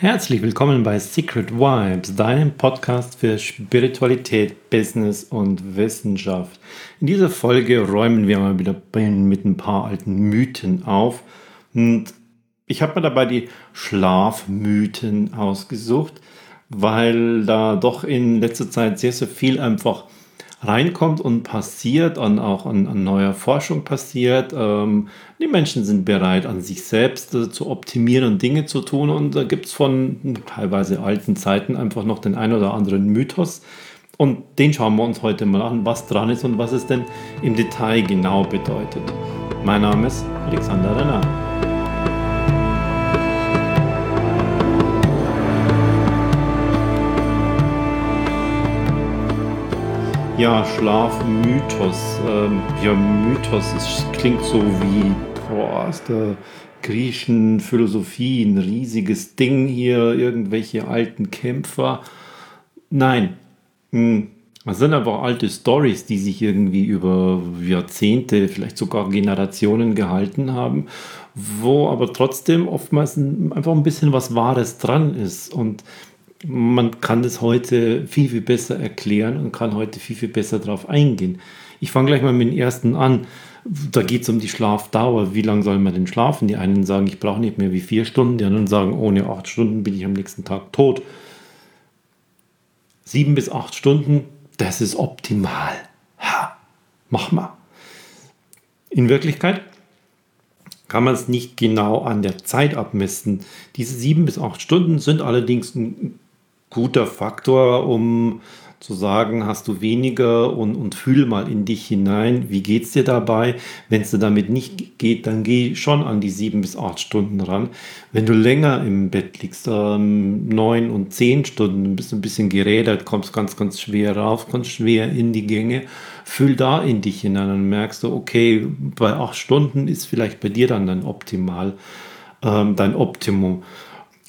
Herzlich willkommen bei Secret Vibes, deinem Podcast für Spiritualität, Business und Wissenschaft. In dieser Folge räumen wir mal wieder mit ein paar alten Mythen auf. Und ich habe mir dabei die Schlafmythen ausgesucht, weil da doch in letzter Zeit sehr, sehr viel einfach reinkommt und passiert und auch an, an neuer Forschung passiert. Ähm, die Menschen sind bereit, an sich selbst äh, zu optimieren und Dinge zu tun. Und da gibt es von teilweise alten Zeiten einfach noch den ein oder anderen Mythos. Und den schauen wir uns heute mal an, was dran ist und was es denn im Detail genau bedeutet. Mein Name ist Alexander Renner. Ja, Schlafmythos. Ähm, ja, Mythos, es klingt so wie boah, aus der griechischen Philosophie ein riesiges Ding hier, irgendwelche alten Kämpfer. Nein, hm, das sind einfach alte Stories, die sich irgendwie über Jahrzehnte, vielleicht sogar Generationen gehalten haben, wo aber trotzdem oftmals einfach ein bisschen was Wahres dran ist. Und man kann das heute viel, viel besser erklären und kann heute viel, viel besser darauf eingehen. Ich fange gleich mal mit dem ersten an. Da geht es um die Schlafdauer. Wie lange soll man denn schlafen? Die einen sagen, ich brauche nicht mehr wie vier Stunden, die anderen sagen, ohne acht Stunden bin ich am nächsten Tag tot. Sieben bis acht Stunden, das ist optimal. Ha, mach mal. In Wirklichkeit kann man es nicht genau an der Zeit abmessen. Diese sieben bis acht Stunden sind allerdings ein guter Faktor, um zu sagen, hast du weniger und, und fühl mal in dich hinein, wie geht es dir dabei? Wenn es dir damit nicht geht, dann geh schon an die sieben bis acht Stunden ran. Wenn du länger im Bett liegst, ähm, neun und zehn Stunden, bist du ein bisschen gerädert, kommst ganz, ganz schwer rauf, kommst schwer in die Gänge, fühl da in dich hinein und merkst du, okay, bei acht Stunden ist vielleicht bei dir dann dein Optimal, ähm, dein Optimum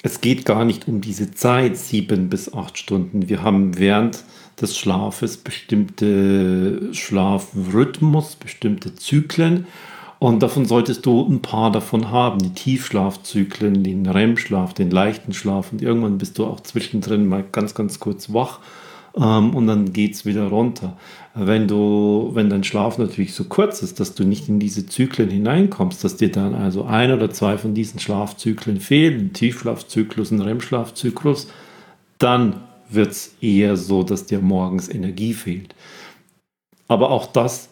es geht gar nicht um diese Zeit, sieben bis acht Stunden. Wir haben während des Schlafes bestimmte Schlafrhythmus, bestimmte Zyklen. Und davon solltest du ein paar davon haben. Die Tiefschlafzyklen, den REM-Schlaf, den leichten Schlaf. Und irgendwann bist du auch zwischendrin mal ganz, ganz kurz wach ähm, und dann geht es wieder runter. Wenn du, wenn dein Schlaf natürlich so kurz ist, dass du nicht in diese Zyklen hineinkommst, dass dir dann also ein oder zwei von diesen Schlafzyklen fehlen, Tiefschlafzyklus, ein REM-Schlafzyklus, dann wird es eher so, dass dir morgens Energie fehlt. Aber auch das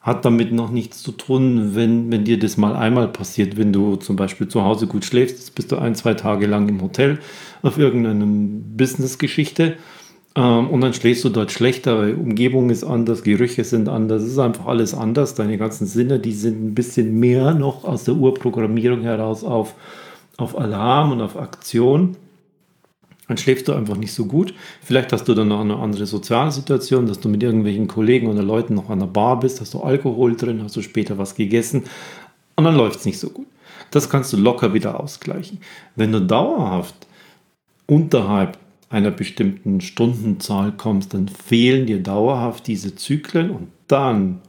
hat damit noch nichts zu tun, wenn, wenn dir das mal einmal passiert, wenn du zum Beispiel zu Hause gut schläfst, bist du ein, zwei Tage lang im Hotel auf irgendeiner Business-Geschichte und dann schläfst du dort schlechter, weil Umgebung ist anders, Gerüche sind anders, es ist einfach alles anders. Deine ganzen Sinne, die sind ein bisschen mehr noch aus der Urprogrammierung heraus auf, auf Alarm und auf Aktion. Dann schläfst du einfach nicht so gut. Vielleicht hast du dann noch eine andere soziale Situation, dass du mit irgendwelchen Kollegen oder Leuten noch an der Bar bist, hast du Alkohol drin, hast du später was gegessen und dann läuft es nicht so gut. Das kannst du locker wieder ausgleichen. Wenn du dauerhaft unterhalb einer bestimmten Stundenzahl kommst, dann fehlen dir dauerhaft diese Zyklen und dann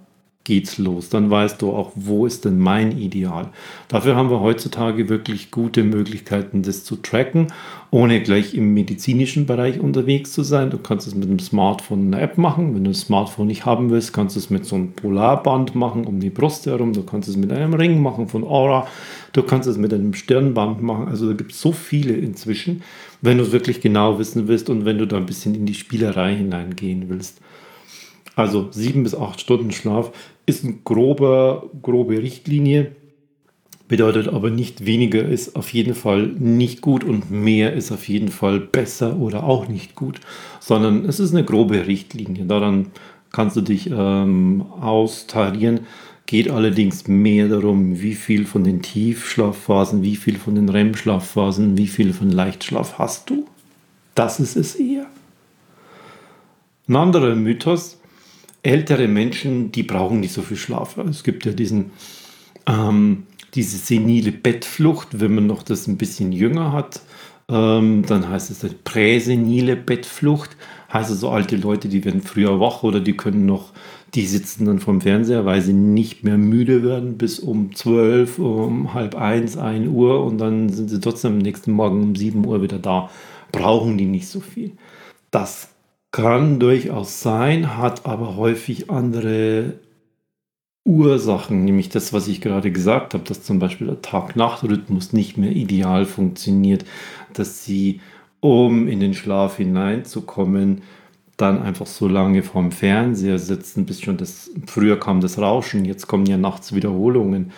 geht's los. Dann weißt du auch, wo ist denn mein Ideal. Dafür haben wir heutzutage wirklich gute Möglichkeiten, das zu tracken, ohne gleich im medizinischen Bereich unterwegs zu sein. Du kannst es mit einem Smartphone eine App machen. Wenn du das Smartphone nicht haben willst, kannst du es mit so einem Polarband machen um die Brust herum. Du kannst es mit einem Ring machen von Aura. Du kannst es mit einem Stirnband machen. Also da gibt es so viele inzwischen, wenn du es wirklich genau wissen willst und wenn du da ein bisschen in die Spielerei hineingehen willst. Also sieben bis acht Stunden Schlaf ist eine grobe, grobe Richtlinie, bedeutet aber nicht weniger ist auf jeden Fall nicht gut und mehr ist auf jeden Fall besser oder auch nicht gut, sondern es ist eine grobe Richtlinie. Daran kannst du dich ähm, austarieren. Geht allerdings mehr darum, wie viel von den Tiefschlafphasen, wie viel von den REM-Schlafphasen, wie viel von Leichtschlaf hast du. Das ist es eher. Ein anderer Mythos, ältere Menschen, die brauchen nicht so viel Schlaf. Es gibt ja diesen, ähm, diese senile Bettflucht, wenn man noch das ein bisschen jünger hat. Ähm, dann heißt es eine präsenile Bettflucht. Heißt also alte Leute, die werden früher wach oder die können noch Die sitzen dann vom Fernseher, weil sie nicht mehr müde werden bis um 12, um halb eins, 1 Uhr und dann sind sie trotzdem am nächsten Morgen um 7 Uhr wieder da. Brauchen die nicht so viel. Das kann durchaus sein, hat aber häufig andere Ursachen, nämlich das, was ich gerade gesagt habe, dass zum Beispiel der Tag-Nacht-Rhythmus nicht mehr ideal funktioniert, dass sie, um in den Schlaf hineinzukommen, dann einfach so lange vorm Fernseher sitzen, bis schon das, früher kam das Rauschen, jetzt kommen ja nachts Wiederholungen.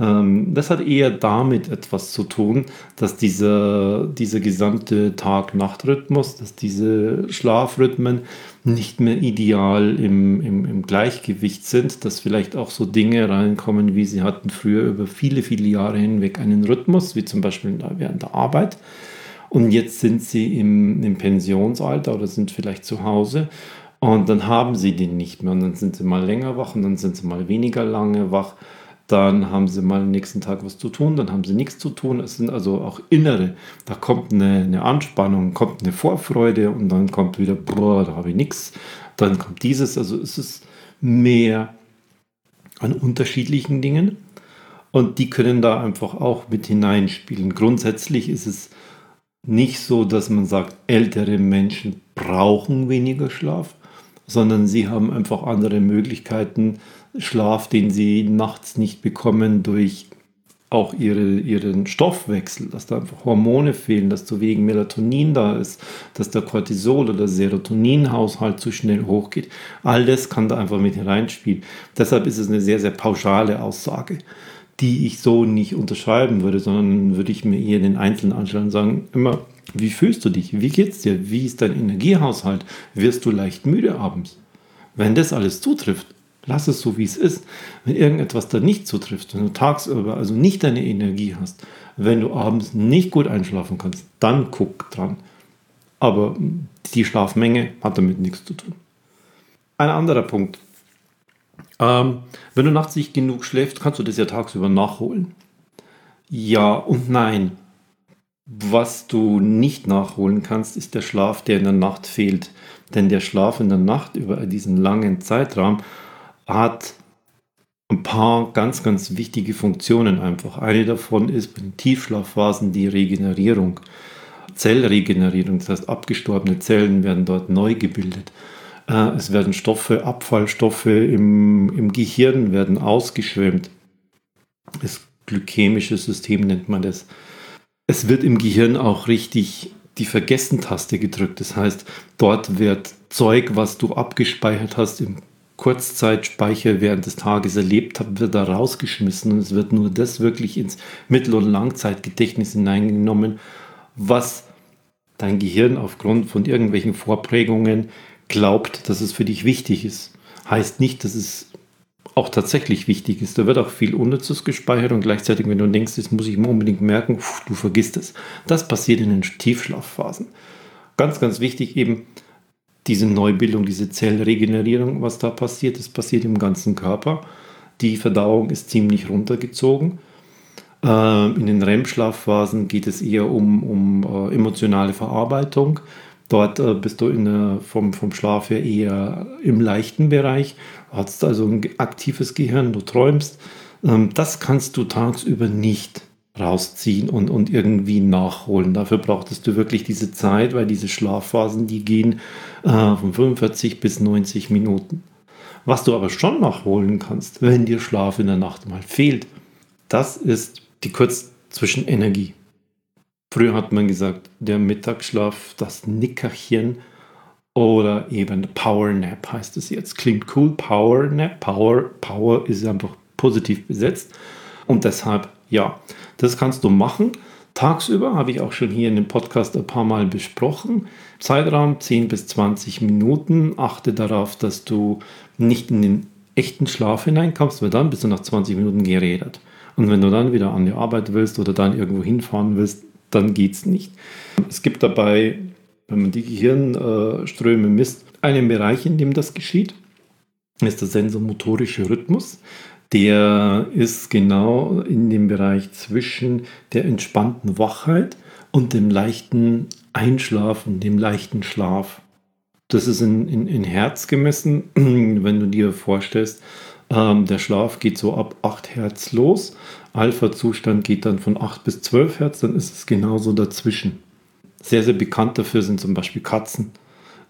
Ähm, das hat eher damit etwas zu tun, dass dieser, dieser gesamte Tag-Nacht-Rhythmus, dass diese Schlafrhythmen nicht mehr ideal im, im, im Gleichgewicht sind, dass vielleicht auch so Dinge reinkommen, wie sie hatten früher über viele, viele Jahre hinweg einen Rhythmus, wie zum Beispiel während der Arbeit. Und jetzt sind sie im, im Pensionsalter oder sind vielleicht zu Hause und dann haben sie den nicht mehr. Und dann sind sie mal länger wach und dann sind sie mal weniger lange wach dann haben sie mal am nächsten Tag was zu tun, dann haben sie nichts zu tun. Es sind also auch innere, da kommt eine, eine Anspannung, kommt eine Vorfreude und dann kommt wieder, boah, da habe ich nichts. Dann kommt dieses, also es ist mehr an unterschiedlichen Dingen und die können da einfach auch mit hineinspielen. Grundsätzlich ist es nicht so, dass man sagt, ältere Menschen brauchen weniger Schlaf, sondern sie haben einfach andere Möglichkeiten, Schlaf, den sie nachts nicht bekommen durch auch ihre, ihren Stoffwechsel, dass da einfach Hormone fehlen, dass zu wegen Melatonin da ist, dass der Cortisol- oder Serotoninhaushalt zu schnell hochgeht. All das kann da einfach mit hineinspielen. Deshalb ist es eine sehr, sehr pauschale Aussage, die ich so nicht unterschreiben würde, sondern würde ich mir eher den Einzelnen anschauen und sagen, immer, wie fühlst du dich? Wie geht's dir? Wie ist dein Energiehaushalt? Wirst du leicht müde abends? Wenn das alles zutrifft, Lass es so, wie es ist. Wenn irgendetwas da nicht zutrifft, wenn du tagsüber also nicht deine Energie hast, wenn du abends nicht gut einschlafen kannst, dann guck dran. Aber die Schlafmenge hat damit nichts zu tun. Ein anderer Punkt. Ähm, wenn du nachts nicht genug schläfst, kannst du das ja tagsüber nachholen. Ja und nein. Was du nicht nachholen kannst, ist der Schlaf, der in der Nacht fehlt. Denn der Schlaf in der Nacht über diesen langen Zeitraum hat ein paar ganz, ganz wichtige Funktionen einfach. Eine davon ist bei den Tiefschlafphasen die Regenerierung, Zellregenerierung. Das heißt, abgestorbene Zellen werden dort neu gebildet. Äh, es werden Stoffe, Abfallstoffe im, im Gehirn werden ausgeschwemmt. Das glykämische System nennt man das. Es wird im Gehirn auch richtig die Vergessen-Taste gedrückt. Das heißt, dort wird Zeug, was du abgespeichert hast im Kurzzeitspeicher während des Tages erlebt habe, wird da rausgeschmissen und es wird nur das wirklich ins Mittel- und Langzeitgedächtnis hineingenommen, was dein Gehirn aufgrund von irgendwelchen Vorprägungen glaubt, dass es für dich wichtig ist. Heißt nicht, dass es auch tatsächlich wichtig ist. Da wird auch viel Unnützes gespeichert und gleichzeitig, wenn du denkst, das muss ich mir unbedingt merken, du vergisst es. Das passiert in den Tiefschlafphasen. Ganz, ganz wichtig eben, diese Neubildung, diese Zellregenerierung, was da passiert, das passiert im ganzen Körper. Die Verdauung ist ziemlich runtergezogen. Ähm, in den REM-Schlafphasen geht es eher um, um äh, emotionale Verarbeitung. Dort äh, bist du in der, vom, vom Schlaf her eher im leichten Bereich, hast also ein aktives Gehirn, du träumst. Ähm, das kannst du tagsüber nicht rausziehen und, und irgendwie nachholen. Dafür brauchtest du wirklich diese Zeit, weil diese Schlafphasen, die gehen äh, von 45 bis 90 Minuten. Was du aber schon nachholen kannst, wenn dir Schlaf in der Nacht mal fehlt, das ist die Kurzzwischenenergie. Früher hat man gesagt, der Mittagsschlaf, das Nickerchen oder eben Power Nap heißt es jetzt. Klingt cool, Power Nap. Power, Power ist einfach positiv besetzt. Und deshalb, ja, das kannst du machen. Tagsüber habe ich auch schon hier in dem Podcast ein paar Mal besprochen. Zeitraum 10 bis 20 Minuten. Achte darauf, dass du nicht in den echten Schlaf hineinkommst, weil dann bist du nach 20 Minuten gerädert. Und wenn du dann wieder an die Arbeit willst oder dann irgendwo hinfahren willst, dann geht es nicht. Es gibt dabei, wenn man die Gehirnströme misst, einen Bereich, in dem das geschieht. Das ist der sensomotorische Rhythmus der ist genau in dem Bereich zwischen der entspannten Wachheit und dem leichten Einschlafen, dem leichten Schlaf. Das ist in, in, in Hertz gemessen, wenn du dir vorstellst, ähm, der Schlaf geht so ab 8 Hertz los. Alpha-Zustand geht dann von 8 bis 12 Hertz, dann ist es genauso dazwischen. Sehr, sehr bekannt dafür sind zum Beispiel Katzen.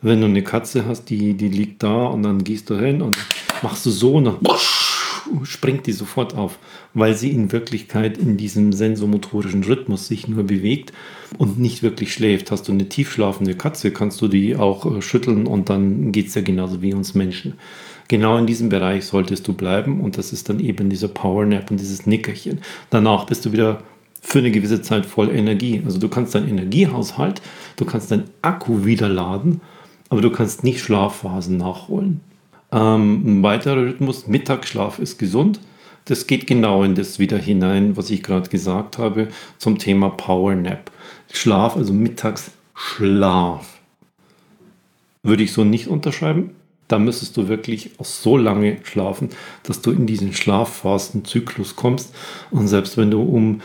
Wenn du eine Katze hast, die, die liegt da und dann gehst du hin und machst du so und dann springt die sofort auf, weil sie in Wirklichkeit in diesem sensomotorischen Rhythmus sich nur bewegt und nicht wirklich schläft. Hast du eine tiefschlafende Katze, kannst du die auch äh, schütteln und dann geht es ja genauso wie uns Menschen. Genau in diesem Bereich solltest du bleiben und das ist dann eben dieser Power Nap und dieses Nickerchen. Danach bist du wieder für eine gewisse Zeit voll Energie. Also du kannst deinen Energiehaushalt, du kannst deinen Akku wieder laden aber du kannst nicht Schlafphasen nachholen. Ähm, ein weiterer Rhythmus, Mittagsschlaf ist gesund. Das geht genau in das wieder hinein, was ich gerade gesagt habe, zum Thema Power Nap. Schlaf, also Mittagsschlaf. Würde ich so nicht unterschreiben. Da müsstest du wirklich auch so lange schlafen, dass du in diesen Schlafphasenzyklus kommst. Und selbst wenn du um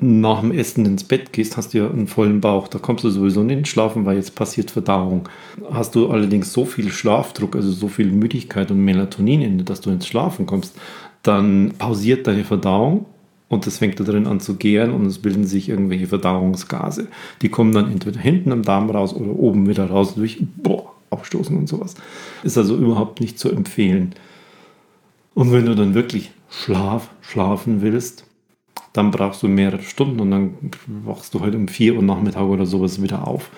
nach dem Essen ins Bett gehst, hast du ja einen vollen Bauch. Da kommst du sowieso nicht schlafen, weil jetzt passiert Verdauung. Hast du allerdings so viel Schlafdruck, also so viel Müdigkeit und Melatonin in dir, dass du ins Schlafen kommst, dann pausiert deine Verdauung und das fängt da drin an zu gären und es bilden sich irgendwelche Verdauungsgase. Die kommen dann entweder hinten am Darm raus oder oben wieder raus durch boah, Abstoßen und sowas. Ist also überhaupt nicht zu empfehlen. Und wenn du dann wirklich Schlaf schlafen willst, dann brauchst du mehrere Stunden und dann wachst du halt um vier Uhr Nachmittag oder sowas wieder auf.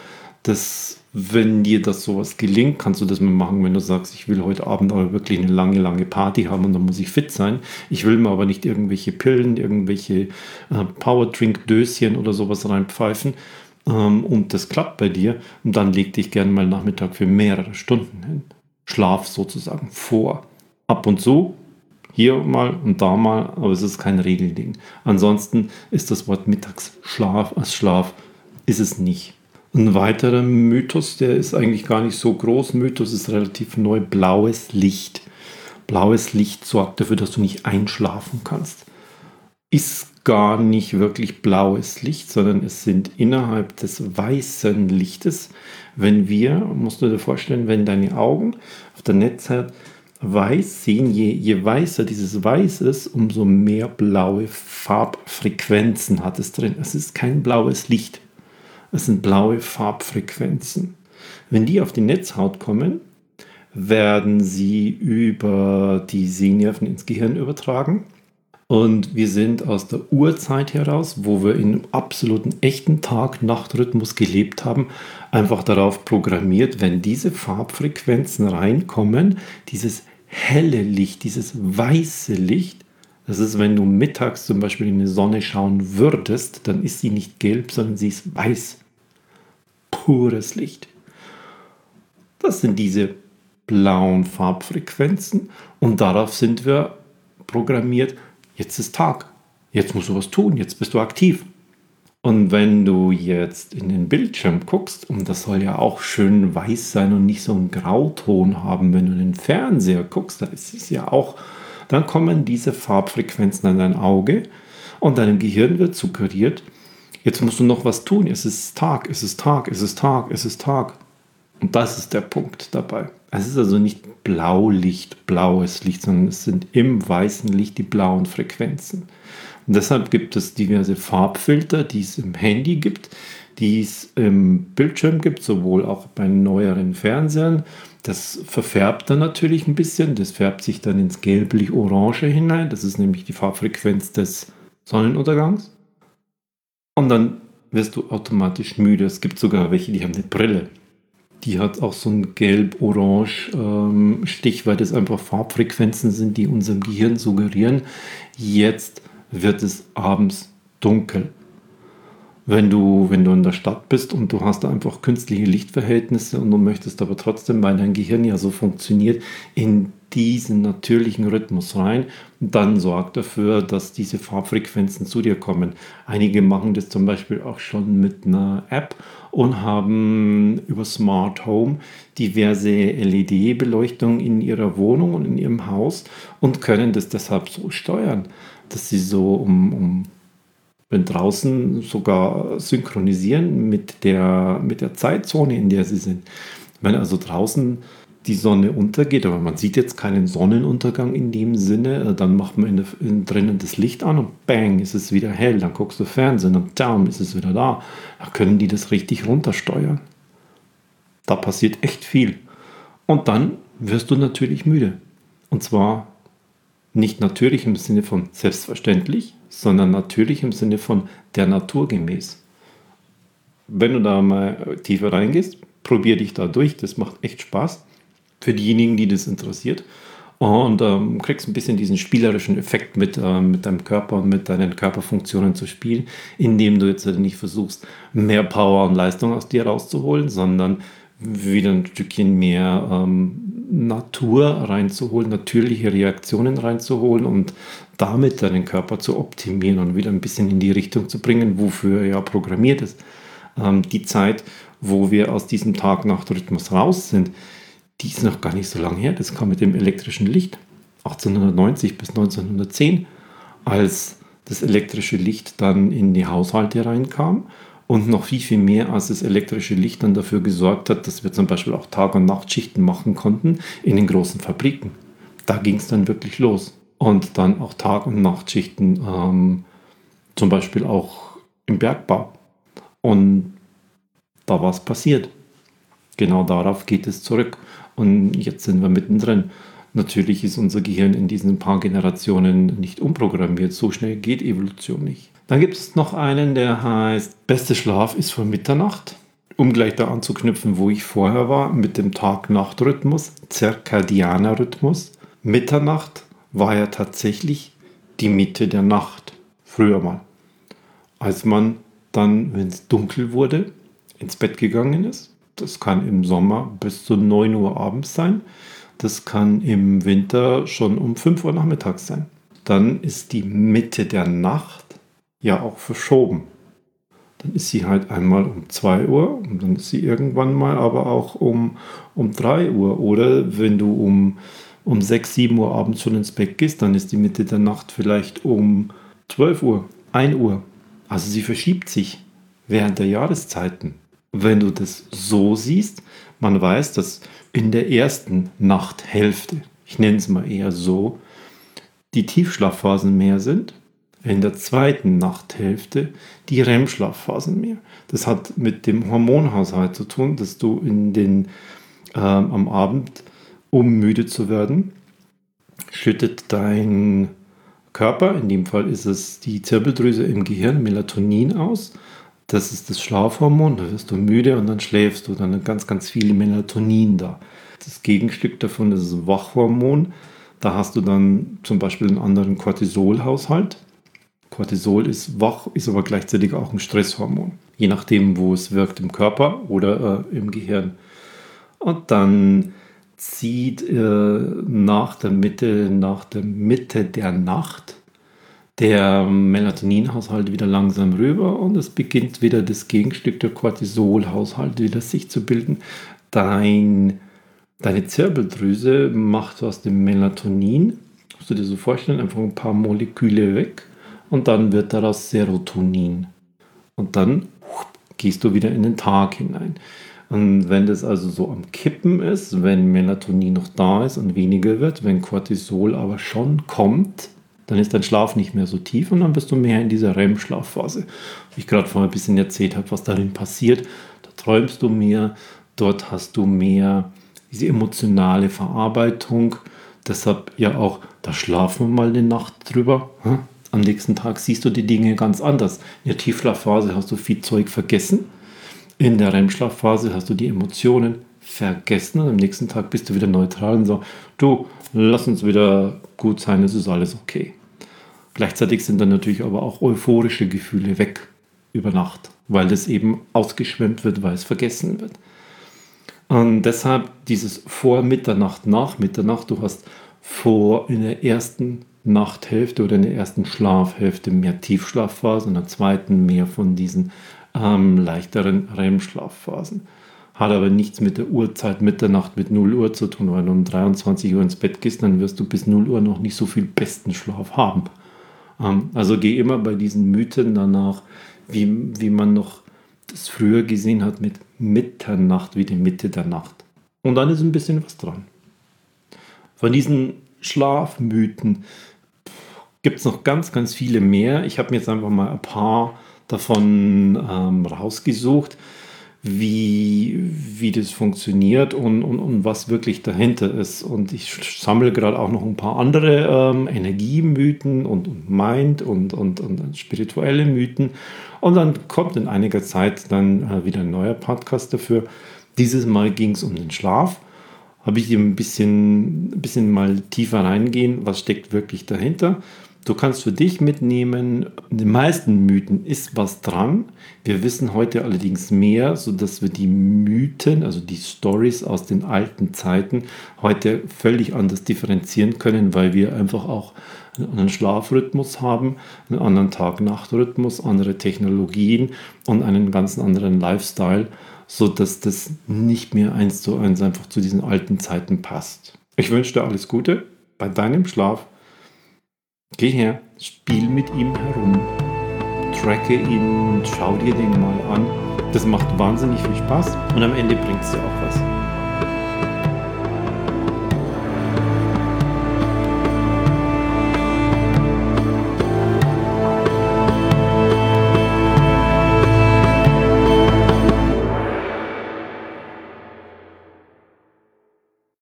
Das, wenn dir das sowas gelingt, kannst du das mal machen, wenn du sagst, ich will heute Abend aber wirklich eine lange, lange Party haben und dann muss ich fit sein. Ich will mir aber nicht irgendwelche Pillen, irgendwelche äh, Powerdrink-Döschen oder sowas reinpfeifen. Ähm, und das klappt bei dir. Und dann leg dich gerne mal Nachmittag für mehrere Stunden hin. Schlaf sozusagen vor. Ab und zu hier mal und da mal, aber es ist kein Regelding. Ansonsten ist das Wort Mittagsschlaf als Schlaf, ist es nicht. Ein weiterer Mythos, der ist eigentlich gar nicht so groß. Mythos ist relativ neu, blaues Licht. Blaues Licht sorgt dafür, dass du nicht einschlafen kannst. Ist gar nicht wirklich blaues Licht, sondern es sind innerhalb des weißen Lichtes, wenn wir, musst du dir vorstellen, wenn deine Augen auf der Netzhaut weiß sehen, je, je weißer dieses Weiß ist, umso mehr blaue Farbfrequenzen hat es drin. Es ist kein blaues Licht, es sind blaue Farbfrequenzen. Wenn die auf die Netzhaut kommen, werden sie über die Sehnerven ins Gehirn übertragen und wir sind aus der Urzeit heraus, wo wir in absoluten echten Tag-Nacht-Rhythmus gelebt haben, einfach darauf programmiert, wenn diese Farbfrequenzen reinkommen, dieses helle Licht, dieses weiße Licht, das ist, wenn du mittags zum Beispiel in die Sonne schauen würdest, dann ist sie nicht gelb, sondern sie ist weiß. Pures Licht. Das sind diese blauen Farbfrequenzen und darauf sind wir programmiert jetzt ist Tag, jetzt musst du was tun, jetzt bist du aktiv. Und wenn du jetzt in den Bildschirm guckst, und das soll ja auch schön weiß sein und nicht so einen Grauton haben, wenn du in den Fernseher guckst, da ist es ja auch, dann kommen diese Farbfrequenzen an dein Auge und deinem Gehirn wird suggeriert, jetzt musst du noch was tun, es ist Tag, es ist Tag, es ist Tag, es ist Tag. Und das ist der Punkt dabei. Es ist also nicht Blaulicht, blaues Licht, sondern es sind im weißen Licht die blauen Frequenzen. Und deshalb gibt es diverse Farbfilter, die es im Handy gibt, die es im Bildschirm gibt, sowohl auch bei neueren Fernsehern. Das verfärbt dann natürlich ein bisschen, das färbt sich dann ins gelblich-orange hinein. Das ist nämlich die Farbfrequenz des Sonnenuntergangs. Und dann wirst du automatisch müde. Es gibt sogar welche, die haben eine Brille. Die hat auch so einen gelb-orange ähm, Stich, weil das einfach Farbfrequenzen sind, die unserem Gehirn suggerieren, jetzt wird es abends dunkel. Wenn du, wenn du in der Stadt bist und du hast einfach künstliche Lichtverhältnisse und du möchtest aber trotzdem, weil dein Gehirn ja so funktioniert, in diesen natürlichen Rhythmus rein, dann sorgt dafür, dass diese Farbfrequenzen zu dir kommen. Einige machen das zum Beispiel auch schon mit einer App und haben über Smart Home diverse LED-Beleuchtung in ihrer Wohnung und in ihrem Haus und können das deshalb so steuern, dass sie so um, um wenn draußen sogar synchronisieren mit der, mit der Zeitzone, in der sie sind. Wenn also draußen die Sonne untergeht, aber man sieht jetzt keinen Sonnenuntergang in dem Sinne, äh, dann macht man in der, in, drinnen das Licht an und bang, ist es wieder hell. Dann guckst du Fernsehen und down ist es wieder da. Da können die das richtig runtersteuern. Da passiert echt viel. Und dann wirst du natürlich müde. Und zwar nicht natürlich im Sinne von selbstverständlich, sondern natürlich im Sinne von der Natur gemäß. Wenn du da mal tiefer reingehst, probier dich da durch. Das macht echt Spaß für diejenigen, die das interessiert. Und ähm, kriegst ein bisschen diesen spielerischen Effekt mit, äh, mit deinem Körper und mit deinen Körperfunktionen zu spielen, indem du jetzt nicht versuchst, mehr Power und Leistung aus dir rauszuholen, sondern wieder ein Stückchen mehr ähm, Natur reinzuholen, natürliche Reaktionen reinzuholen und damit deinen Körper zu optimieren und wieder ein bisschen in die Richtung zu bringen, wofür er ja programmiert ist. Ähm, die Zeit, wo wir aus diesem Tag-Nacht-Rhythmus raus sind, die ist noch gar nicht so lange her. Das kam mit dem elektrischen Licht 1890 bis 1910, als das elektrische Licht dann in die Haushalte reinkam und noch viel, viel mehr, als das elektrische Licht dann dafür gesorgt hat, dass wir zum Beispiel auch Tag- und Nachtschichten machen konnten in den großen Fabriken. Da ging es dann wirklich los. Und dann auch Tag- und Nachtschichten, ähm, zum Beispiel auch im Bergbau. Und da war es passiert. Genau darauf geht es zurück. Und jetzt sind wir mittendrin. Natürlich ist unser Gehirn in diesen paar Generationen nicht umprogrammiert. So schnell geht Evolution nicht. Dann gibt es noch einen, der heißt Beste Schlaf ist vor Mitternacht. Um gleich da anzuknüpfen, wo ich vorher war, mit dem Tag-Nacht-Rhythmus, zirkadianer Rhythmus. Mitternacht war ja tatsächlich die Mitte der Nacht. Früher mal. Als man dann, wenn es dunkel wurde, ins Bett gegangen ist das kann im Sommer bis zu 9 Uhr abends sein. Das kann im Winter schon um 5 Uhr nachmittags sein. Dann ist die Mitte der Nacht ja auch verschoben. Dann ist sie halt einmal um 2 Uhr und dann ist sie irgendwann mal aber auch um, um 3 Uhr. Oder wenn du um, um 6, 7 Uhr abends schon ins Bett gehst, dann ist die Mitte der Nacht vielleicht um 12 Uhr, 1 Uhr. Also sie verschiebt sich während der Jahreszeiten wenn du das so siehst, man weiß, dass in der ersten Nachthälfte, ich nenne es mal eher so, die Tiefschlafphasen mehr sind, in der zweiten Nachthälfte die REM-Schlafphasen mehr. Das hat mit dem Hormonhaushalt zu tun, dass du in den, äh, am Abend, um müde zu werden, schüttet dein Körper, in dem Fall ist es die Zirbeldrüse im Gehirn, Melatonin aus das ist das Schlafhormon, da wirst du müde und dann schläfst du, dann ganz, ganz viel Melatonin da. Das Gegenstück davon ist das Wachhormon, da hast du dann zum Beispiel einen anderen Cortisolhaushalt. Cortisol ist wach, ist aber gleichzeitig auch ein Stresshormon, je nachdem, wo es wirkt im Körper oder äh, im Gehirn. Und dann zieht äh, nach der Mitte, nach der Mitte der Nacht der Melatoninhaushalt wieder langsam rüber und es beginnt wieder das Gegenstück der Cortisolhaushalt wieder sich zu bilden. Dein, deine Zirbeldrüse macht aus dem Melatonin, musst du dir so vorstellen, einfach ein paar Moleküle weg und dann wird daraus Serotonin. Und dann gehst du wieder in den Tag hinein. Und wenn das also so am Kippen ist, wenn Melatonin noch da ist und weniger wird, wenn Cortisol aber schon kommt, dann ist dein Schlaf nicht mehr so tief und dann bist du mehr in dieser REM-Schlafphase. Wie ich gerade vorher ein bisschen erzählt habe, was darin passiert. Da träumst du mehr, dort hast du mehr diese emotionale Verarbeitung. Deshalb ja auch, da schlafen wir mal eine Nacht drüber. Am nächsten Tag siehst du die Dinge ganz anders. In der Tiefschlafphase hast du viel Zeug vergessen. In der REM-Schlafphase hast du die Emotionen vergessen und am nächsten Tag bist du wieder neutral und so, du, lass uns wieder gut sein, es ist alles okay. Gleichzeitig sind dann natürlich aber auch euphorische Gefühle weg über Nacht, weil das eben ausgeschwemmt wird, weil es vergessen wird. Und deshalb dieses vor Mitternacht, nach Mitternacht, du hast vor in der ersten Nachthälfte oder in der ersten Schlafhälfte mehr Tiefschlafphasen, in der zweiten mehr von diesen ähm, leichteren REM-Schlafphasen. Hat aber nichts mit der Uhrzeit Mitternacht mit 0 Uhr zu tun, weil du um 23 Uhr ins Bett gehst, dann wirst du bis 0 Uhr noch nicht so viel besten Schlaf haben. Ähm, also gehe immer bei diesen Mythen danach, wie, wie man noch das früher gesehen hat mit Mitternacht, wie die Mitte der Nacht. Und dann ist ein bisschen was dran. Von diesen Schlafmythen gibt es noch ganz, ganz viele mehr. Ich habe mir jetzt einfach mal ein paar davon ähm, rausgesucht, wie, wie das funktioniert und, und, und was wirklich dahinter ist. Und ich sammle gerade auch noch ein paar andere ähm, Energiemythen und, und Mind und, und, und spirituelle Mythen. Und dann kommt in einiger Zeit dann äh, wieder ein neuer Podcast dafür. Dieses Mal ging es um den Schlaf. Habe ich hier ein bisschen, ein bisschen mal tiefer reingehen, was steckt wirklich dahinter. Du kannst für dich mitnehmen, in den meisten Mythen ist was dran. Wir wissen heute allerdings mehr, sodass wir die Mythen, also die Stories aus den alten Zeiten, heute völlig anders differenzieren können, weil wir einfach auch einen anderen Schlafrhythmus haben, einen anderen Tag-Nacht-Rhythmus, andere Technologien und einen ganz anderen Lifestyle, sodass das nicht mehr eins zu eins einfach zu diesen alten Zeiten passt. Ich wünsche dir alles Gute bei deinem Schlaf Geh her, spiel mit ihm herum, tracke ihn und schau dir den mal an. Das macht wahnsinnig viel Spaß und am Ende bringt es dir auch was.